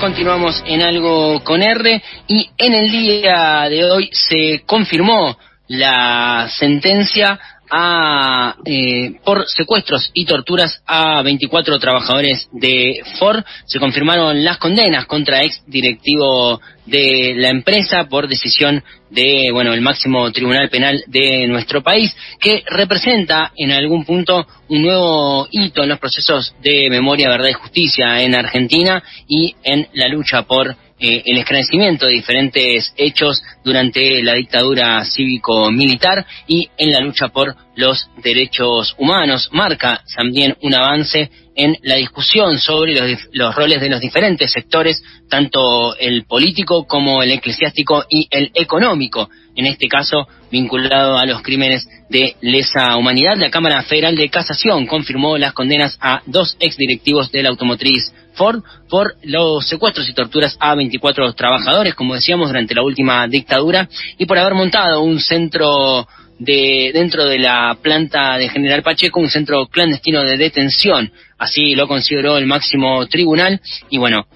17 minutos continuamos en algo con R y en el día de hoy se confirmó la sentencia a, eh, por secuestros y torturas a 24 trabajadores de Ford. Se confirmaron las condenas contra ex directivo de la empresa por decisión de, bueno, el máximo tribunal penal de nuestro país, que representa en algún punto un nuevo hito en los procesos de memoria, verdad y justicia en Argentina y en la lucha por eh, el esclarecimiento de diferentes hechos durante la dictadura cívico-militar y en la lucha por los derechos humanos. Marca también un avance en la discusión sobre los, los, roles de los diferentes sectores, tanto el político como el eclesiástico y el económico, en este caso vinculado a los crímenes de lesa humanidad. La Cámara Federal de Casación confirmó las condenas a dos exdirectivos de la automotriz Ford por los secuestros y torturas a 24 trabajadores, como decíamos, durante la última dictadura y por haber montado un centro de dentro de la planta de General Pacheco, un centro clandestino de detención. Así lo consideró el máximo tribunal y bueno,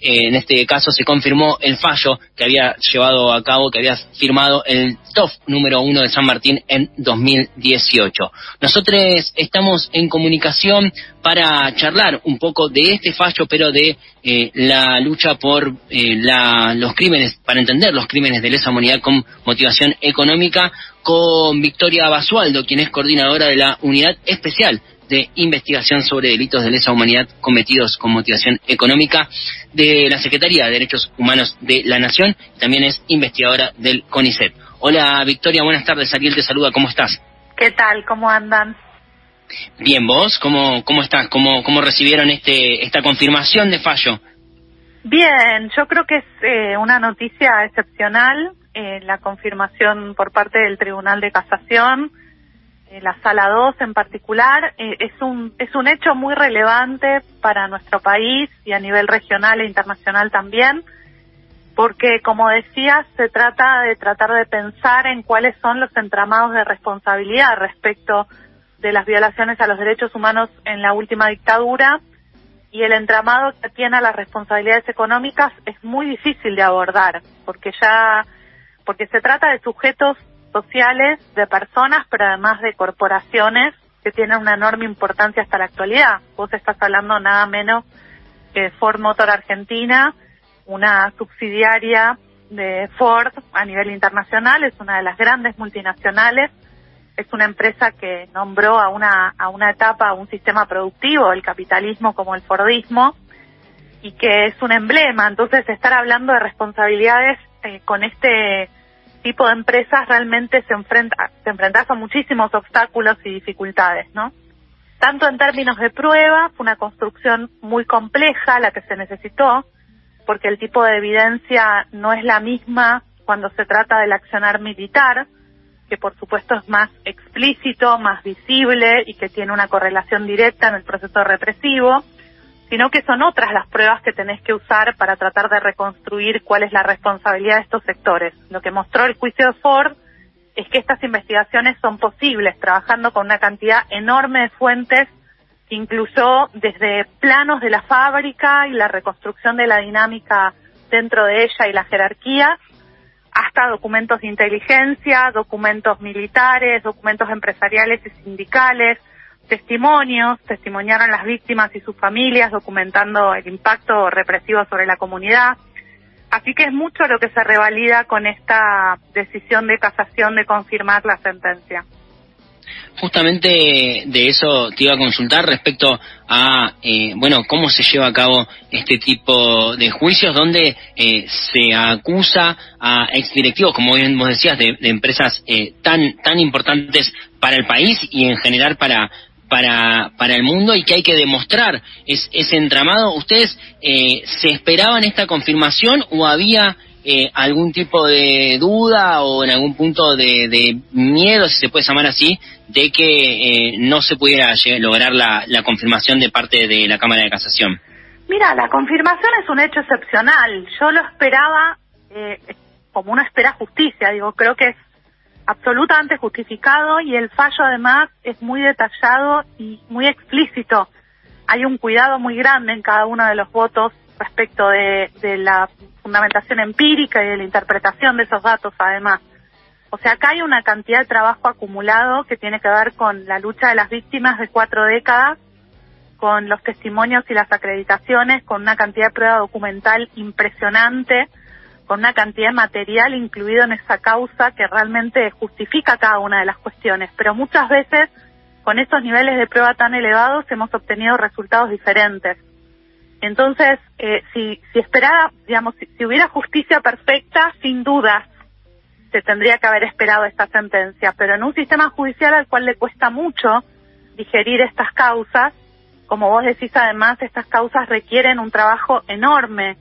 en este caso se confirmó el fallo que había llevado a cabo, que había firmado el TOF número uno de San Martín en 2018. Nosotros estamos en comunicación para charlar un poco de este fallo, pero de eh, la lucha por eh, los crímenes, para entender los crímenes de lesa humanidad con motivación económica, con Victoria Basualdo, quien es coordinadora de la Unidad Especial de investigación sobre delitos de lesa humanidad cometidos con motivación económica de la Secretaría de Derechos Humanos de la Nación. También es investigadora del CONICET. Hola Victoria, buenas tardes. Ariel te saluda. ¿Cómo estás? ¿Qué tal? ¿Cómo andan? Bien, ¿vos? ¿Cómo, cómo estás? ¿Cómo, ¿Cómo recibieron este, esta confirmación de fallo? Bien, yo creo que es eh, una noticia excepcional, eh, la confirmación por parte del Tribunal de Casación la sala 2 en particular, eh, es, un, es un hecho muy relevante para nuestro país y a nivel regional e internacional también, porque como decía, se trata de tratar de pensar en cuáles son los entramados de responsabilidad respecto de las violaciones a los derechos humanos en la última dictadura y el entramado que tiene a las responsabilidades económicas es muy difícil de abordar, porque ya porque se trata de sujetos sociales de personas, pero además de corporaciones que tienen una enorme importancia hasta la actualidad. Vos estás hablando nada menos que Ford Motor Argentina, una subsidiaria de Ford a nivel internacional, es una de las grandes multinacionales, es una empresa que nombró a una, a una etapa, un sistema productivo, el capitalismo como el Fordismo, y que es un emblema. Entonces, estar hablando de responsabilidades eh, con este tipo de empresas realmente se enfrenta, se enfrenta a muchísimos obstáculos y dificultades, ¿no? Tanto en términos de prueba, fue una construcción muy compleja la que se necesitó, porque el tipo de evidencia no es la misma cuando se trata del accionar militar, que por supuesto es más explícito, más visible y que tiene una correlación directa en el proceso represivo, sino que son otras las pruebas que tenés que usar para tratar de reconstruir cuál es la responsabilidad de estos sectores. Lo que mostró el juicio de Ford es que estas investigaciones son posibles trabajando con una cantidad enorme de fuentes que incluyó desde planos de la fábrica y la reconstrucción de la dinámica dentro de ella y la jerarquía, hasta documentos de inteligencia, documentos militares, documentos empresariales y sindicales, testimonios, testimoniaron las víctimas y sus familias, documentando el impacto represivo sobre la comunidad. Así que es mucho lo que se revalida con esta decisión de casación de confirmar la sentencia. Justamente de eso te iba a consultar respecto a, eh, bueno, cómo se lleva a cabo este tipo de juicios donde eh, se acusa a exdirectivos, como bien vos decías, de, empresas eh, tan, tan importantes para el país y en general para, para, para el mundo y que hay que demostrar es, ese entramado. ¿Ustedes eh, se esperaban esta confirmación o había eh, algún tipo de duda o en algún punto de, miedo, si se puede llamar así, de que eh, no se pudiera lograr la, confirmación de parte de la Cámara de Casación? Mira, la confirmación es un hecho excepcional. Yo lo esperaba como uno espera justicia. Digo, creo que absolutamente justificado y el fallo además es muy detallado y muy explícito. Hay un cuidado muy grande en cada uno de los votos respecto de, la fundamentación empírica y de la interpretación de esos datos además. O sea, acá hay una cantidad de trabajo acumulado que tiene que ver con la lucha de las víctimas de cuatro décadas, con los testimonios y las acreditaciones, con una cantidad de prueba documental impresionante, con una cantidad de material incluido en esa causa que realmente justifica cada una de las cuestiones. Pero muchas veces, con estos niveles de prueba tan elevados, hemos obtenido resultados diferentes. Entonces, eh, si, si esperara, digamos, si hubiera justicia perfecta, sin dudas, se tendría que haber esperado esta sentencia, pero en un sistema judicial al cual le cuesta mucho digerir estas causas, como vos decís además, estas causas requieren un trabajo enorme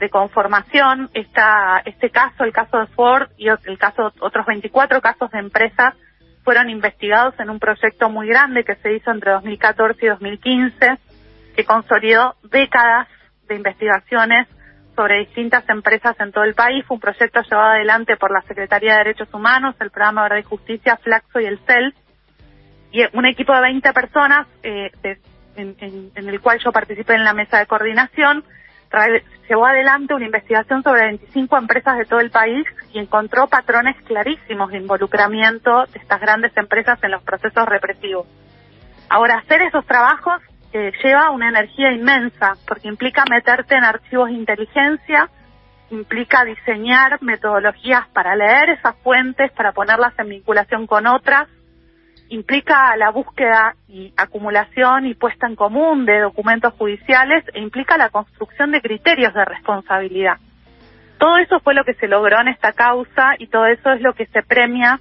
de conformación. Esta, este caso, el caso de Ford y el caso, otros 24 casos de empresas fueron investigados en un proyecto muy grande que se hizo entre 2014 y 2015, que consolidó décadas de investigaciones sobre distintas empresas en todo el país. Fue un proyecto llevado adelante por la Secretaría de Derechos Humanos, el Programa Verdad y Justicia, Flaxo y el CEL. Y un equipo de 20 personas, eh, en, el cual yo participé en la mesa de coordinación, llevó adelante una investigación sobre 25 empresas de todo el país y encontró patrones clarísimos de involucramiento de estas grandes empresas en los procesos represivos. Ahora, hacer esos trabajos lleva una energía inmensa, porque implica meterte en archivos de inteligencia, implica diseñar metodologías para leer esas fuentes, para ponerlas en vinculación con otras, implica la búsqueda y acumulación y puesta en común de documentos judiciales e implica la construcción de criterios de responsabilidad. Todo eso fue lo que se logró en esta causa y todo eso es lo que se premia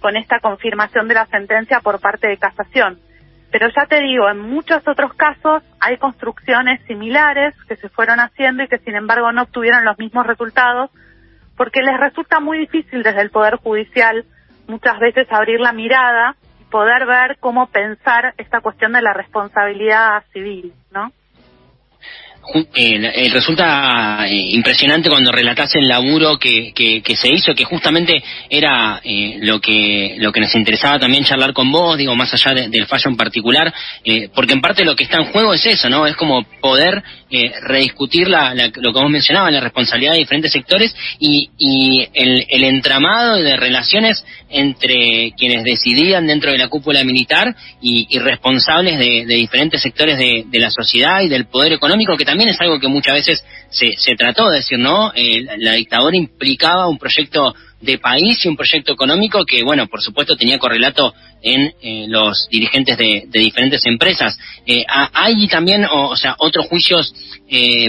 con esta confirmación de la sentencia por parte de casación. Pero ya te digo, en muchos otros casos hay construcciones similares que se fueron haciendo y que sin embargo no obtuvieron los mismos resultados porque les resulta muy difícil desde el Poder Judicial muchas veces abrir la mirada poder ver cómo pensar esta cuestión de la responsabilidad civil, ¿no? eh, resulta eh, impresionante cuando relatas el laburo que, que, se hizo, que justamente era eh, lo que lo que nos interesaba también charlar con vos, digo, más allá del fallo en particular, eh, porque en parte lo que está en juego es eso, ¿no? Es como poder rediscutir la, lo que vos mencionabas, la responsabilidad de diferentes sectores y, y el, el entramado de relaciones entre quienes decidían dentro de la cúpula militar y, responsables de, diferentes sectores de, la sociedad y del poder económico, que también es algo que muchas veces se, se trató de decir, ¿no? Eh, la dictadura implicaba un proyecto de país y un proyecto económico que, bueno, por supuesto tenía correlato en eh, los dirigentes de, diferentes empresas. Eh, ¿Hay también, o, sea, otros juicios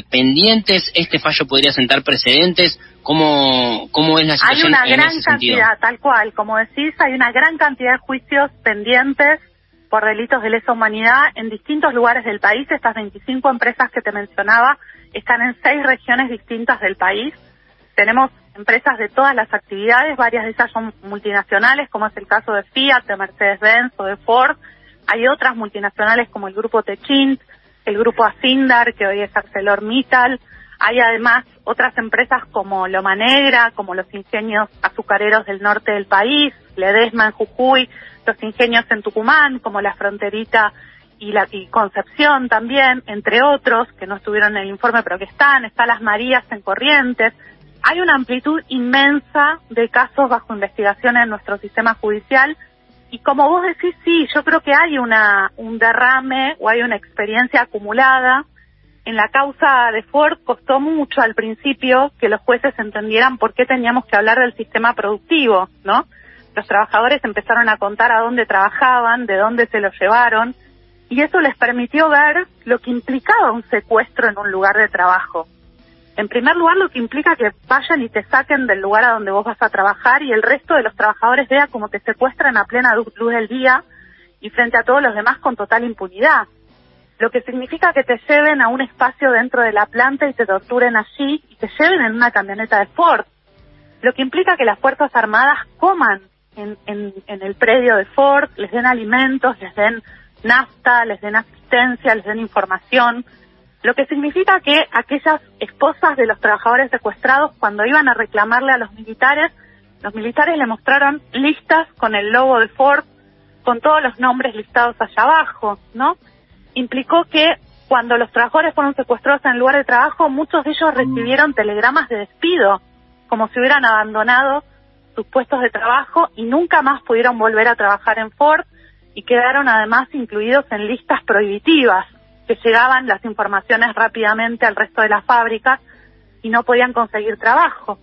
pendientes? ¿Este fallo podría sentar precedentes? ¿Cómo, cómo es la situación Hay una gran cantidad, tal cual, como decís, hay una gran cantidad de juicios pendientes por delitos de lesa humanidad en distintos lugares del país. Estas 25 empresas que te mencionaba están en seis regiones distintas del país. Tenemos empresas de todas las actividades, varias de ellas son multinacionales, como es el caso de Fiat, de Mercedes-Benz o de Ford. Hay otras multinacionales como el grupo Techint, el grupo Asindar, que hoy es ArcelorMittal, hay además otras empresas como Loma Negra, como los ingenios azucareros del norte del país, Ledesma en Jujuy, los ingenios en Tucumán, como la Fronterita y la Concepción también, entre otros, que no estuvieron en el informe pero que están, está Las Marías en Corrientes. Hay una amplitud inmensa de casos bajo investigación en nuestro sistema judicial y como vos decís, sí, yo creo que hay una, un derrame o hay una experiencia acumulada en la causa de Ford costó mucho al principio que los jueces entendieran por qué teníamos que hablar del sistema productivo, ¿no? Los trabajadores empezaron a contar a dónde trabajaban, de dónde se los llevaron, y eso les permitió ver lo que implicaba un secuestro en un lugar de trabajo. En primer lugar, lo que implica que vayan y te saquen del lugar a donde vos vas a trabajar y el resto de los trabajadores vea cómo te secuestran a plena luz del día y frente a todos los demás con total impunidad. Lo que significa que te lleven a un espacio dentro de la planta y te torturen allí y te lleven en una camioneta de Ford, lo que implica que las Fuerzas Armadas coman en, en, en el predio de Ford, les den alimentos, les den nafta, les den asistencia, les den información, lo que significa que aquellas esposas de los trabajadores secuestrados cuando iban a reclamarle a los militares, los militares le mostraron listas con el logo de Ford, con todos los nombres listados allá abajo, ¿no? implicó que cuando los trabajadores fueron secuestrados en el lugar de trabajo, muchos de ellos recibieron telegramas de despido, como si hubieran abandonado sus puestos de trabajo y nunca más pudieron volver a trabajar en Ford y quedaron además incluidos en listas prohibitivas, que llegaban las informaciones rápidamente al resto de las fábricas y no podían conseguir trabajo.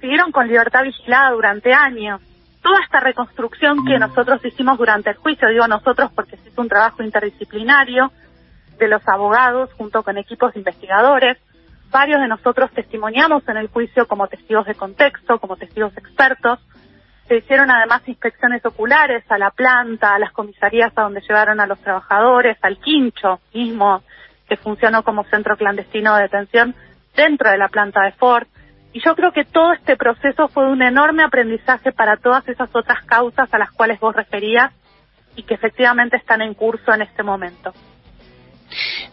Siguieron con libertad vigilada durante años. Toda esta reconstrucción que nosotros hicimos durante el juicio, digo nosotros porque es un trabajo interdisciplinario, de los abogados junto con equipos de investigadores. Varios de nosotros testimoniamos en el juicio como testigos de contexto, como testigos expertos. Se hicieron además inspecciones oculares a la planta, a las comisarías a donde llevaron a los trabajadores, al quincho mismo, que funcionó como centro clandestino de detención dentro de la planta de Ford. Y yo creo que todo este proceso fue un enorme aprendizaje para todas esas otras causas a las cuales vos referías y que efectivamente están en curso en este momento.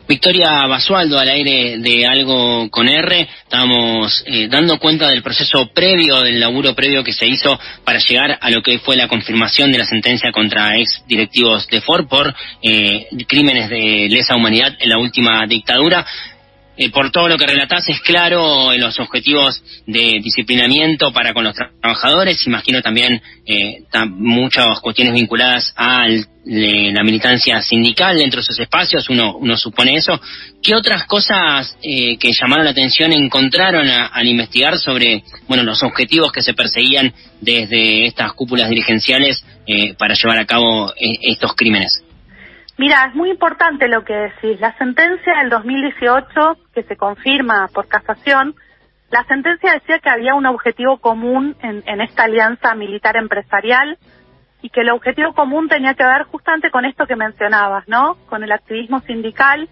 Victoria Basualdo, al aire de Algo con R, estamos eh, dando cuenta del proceso previo, del laburo previo que se hizo para llegar a lo que fue la confirmación de la sentencia contra ex directivos de Ford por eh, crímenes de lesa humanidad en la última dictadura. Eh, por todo lo que relatás, es claro en los objetivos de disciplinamiento para con los trabajadores. Imagino también eh, muchas cuestiones vinculadas a la militancia sindical dentro de esos espacios, uno, uno supone eso. ¿Qué otras cosas eh, que llamaron la atención encontraron al investigar sobre bueno los objetivos que se perseguían desde estas cúpulas dirigenciales eh, para llevar a cabo estos crímenes? Mira, es muy importante lo que decís. La sentencia del 2018, que se confirma por casación, la sentencia decía que había un objetivo común en, en, esta alianza militar empresarial y que el objetivo común tenía que ver justamente con esto que mencionabas, ¿no? Con el activismo sindical,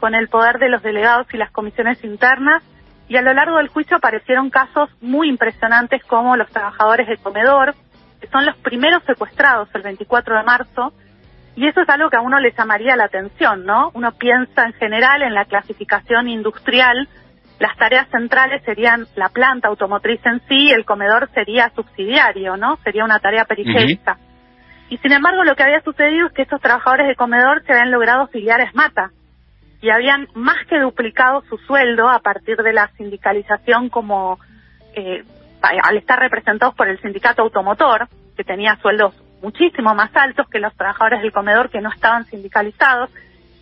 con el poder de los delegados y las comisiones internas. Y a lo largo del juicio aparecieron casos muy impresionantes como los trabajadores de comedor, que son los primeros secuestrados el 24 de marzo, y eso es algo que a uno le llamaría la atención, ¿no? Uno piensa en general en la clasificación industrial, las tareas centrales serían la planta automotriz en sí, el comedor sería subsidiario, ¿no? Sería una tarea periférica. Y sin embargo, lo que había sucedido es que estos trabajadores de comedor se habían logrado afiliar a ESMATA y habían más que duplicado su sueldo a partir de la sindicalización como eh, al estar representados por el sindicato automotor, que tenía sueldos muchísimo más altos que los trabajadores del comedor que no estaban sindicalizados.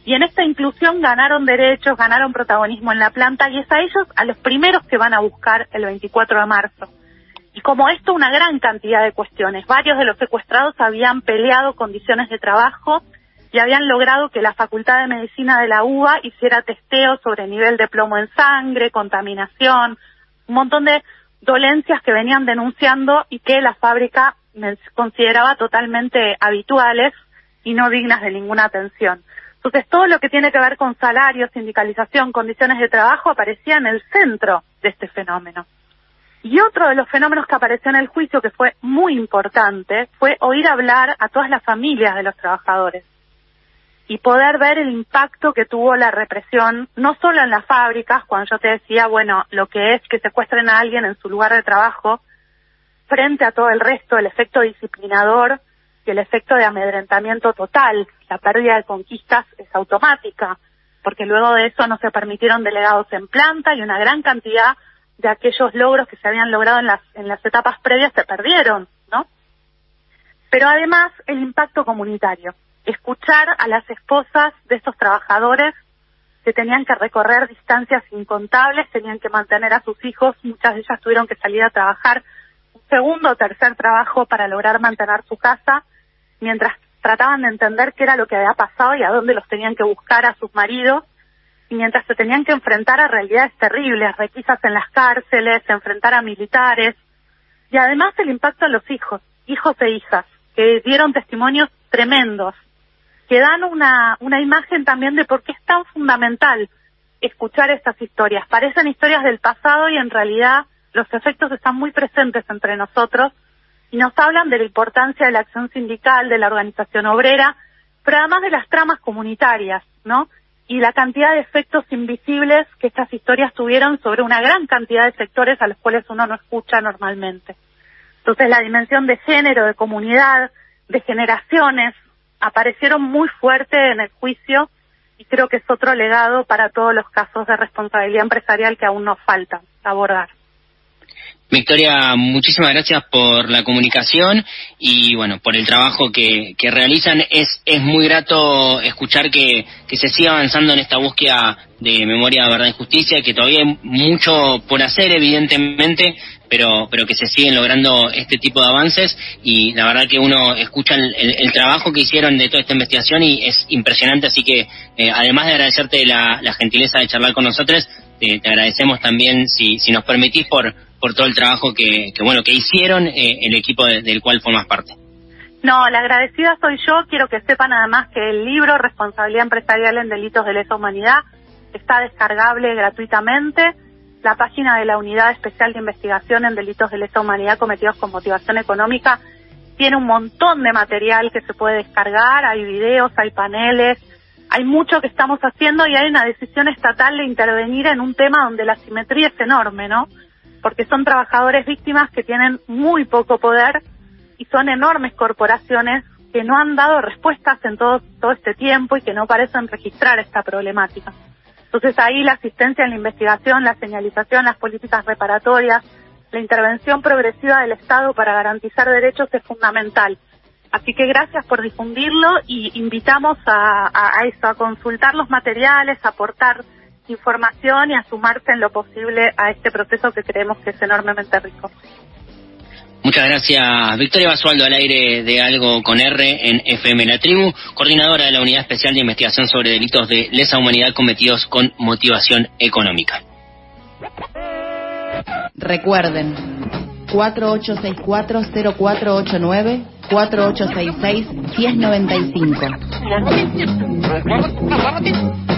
Y en esta inclusión ganaron derechos, ganaron protagonismo en la planta y es a ellos a los primeros que van a buscar el 24 de marzo. Y como esto, una gran cantidad de cuestiones. Varios de los secuestrados habían peleado condiciones de trabajo y habían logrado que la Facultad de Medicina de la UBA hiciera testeo sobre nivel de plomo en sangre, contaminación, un montón de dolencias que venían denunciando y que la fábrica consideraba totalmente habituales y no dignas de ninguna atención. Entonces, todo lo que tiene que ver con salarios, sindicalización, condiciones de trabajo aparecía en el centro de este fenómeno. Y otro de los fenómenos que apareció en el juicio, que fue muy importante, fue oír hablar a todas las familias de los trabajadores y poder ver el impacto que tuvo la represión, no solo en las fábricas, cuando yo te decía, bueno, lo que es que secuestren a alguien en su lugar de trabajo, frente a todo el resto, el efecto disciplinador y el efecto de amedrentamiento total. La pérdida de conquistas es automática, porque luego de eso no se permitieron delegados en planta y una gran cantidad de aquellos logros que se habían logrado en las, en las etapas previas se perdieron, ¿no? Pero además el impacto comunitario. Escuchar a las esposas de estos trabajadores que tenían que recorrer distancias incontables, tenían que mantener a sus hijos, muchas de ellas tuvieron que salir a trabajar segundo o tercer trabajo para lograr mantener su casa, mientras trataban de entender qué era lo que había pasado y a dónde los tenían que buscar a sus maridos, y mientras se tenían que enfrentar a realidades terribles, requisas en las cárceles, enfrentar a militares, y además el impacto a los hijos, hijos e hijas, que dieron testimonios tremendos, que dan una, una imagen también de por qué es tan fundamental escuchar estas historias. Parecen historias del pasado y en realidad los efectos están muy presentes entre nosotros y nos hablan de la importancia de la acción sindical, de la organización obrera, pero además de las tramas comunitarias, ¿no? Y la cantidad de efectos invisibles que estas historias tuvieron sobre una gran cantidad de sectores a los cuales uno no escucha normalmente. Entonces la dimensión de género, de comunidad, de generaciones, aparecieron muy fuerte en el juicio y creo que es otro legado para todos los casos de responsabilidad empresarial que aún nos falta abordar. Victoria, muchísimas gracias por la comunicación y bueno, por el trabajo que, realizan. Es, es muy grato escuchar que, que se siga avanzando en esta búsqueda de memoria, verdad y justicia, que todavía hay mucho por hacer, evidentemente, pero, pero que se siguen logrando este tipo de avances y la verdad que uno escucha el, trabajo que hicieron de toda esta investigación y es impresionante, así que eh, además de agradecerte la, gentileza de charlar con nosotros, te agradecemos también, si, si nos permitís, por por todo el trabajo que, bueno que hicieron eh, el equipo del cual formas parte. No, la agradecida soy yo. Quiero que sepan además que el libro Responsabilidad Empresarial en Delitos de Lesa Humanidad está descargable gratuitamente. La página de la Unidad Especial de Investigación en Delitos de Lesa Humanidad cometidos con motivación económica tiene un montón de material que se puede descargar. Hay videos, hay paneles, hay mucho que estamos haciendo y hay una decisión estatal de intervenir en un tema donde la simetría es enorme, ¿no? Porque son trabajadores víctimas que tienen muy poco poder y son enormes corporaciones que no han dado respuestas en todo, todo este tiempo y que no parecen registrar esta problemática. Entonces ahí la asistencia en la investigación, la señalización, las políticas reparatorias, la intervención progresiva del Estado para garantizar derechos es fundamental. Así que gracias por difundirlo y invitamos a, a, a eso, a consultar los materiales, a aportar información y a sumarse en lo posible a este proceso que creemos que es enormemente rico. Muchas gracias, Victoria Basualdo, al aire de Algo con R en FM La Tribu, coordinadora de la Unidad Especial de Investigación sobre Delitos de Lesa Humanidad cometidos con motivación económica. Recuerden, 4864-0489, 4866-1095.